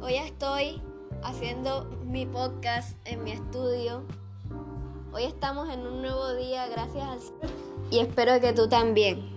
Hoy estoy haciendo mi podcast en mi estudio. Hoy estamos en un nuevo día, gracias al y espero que tú también.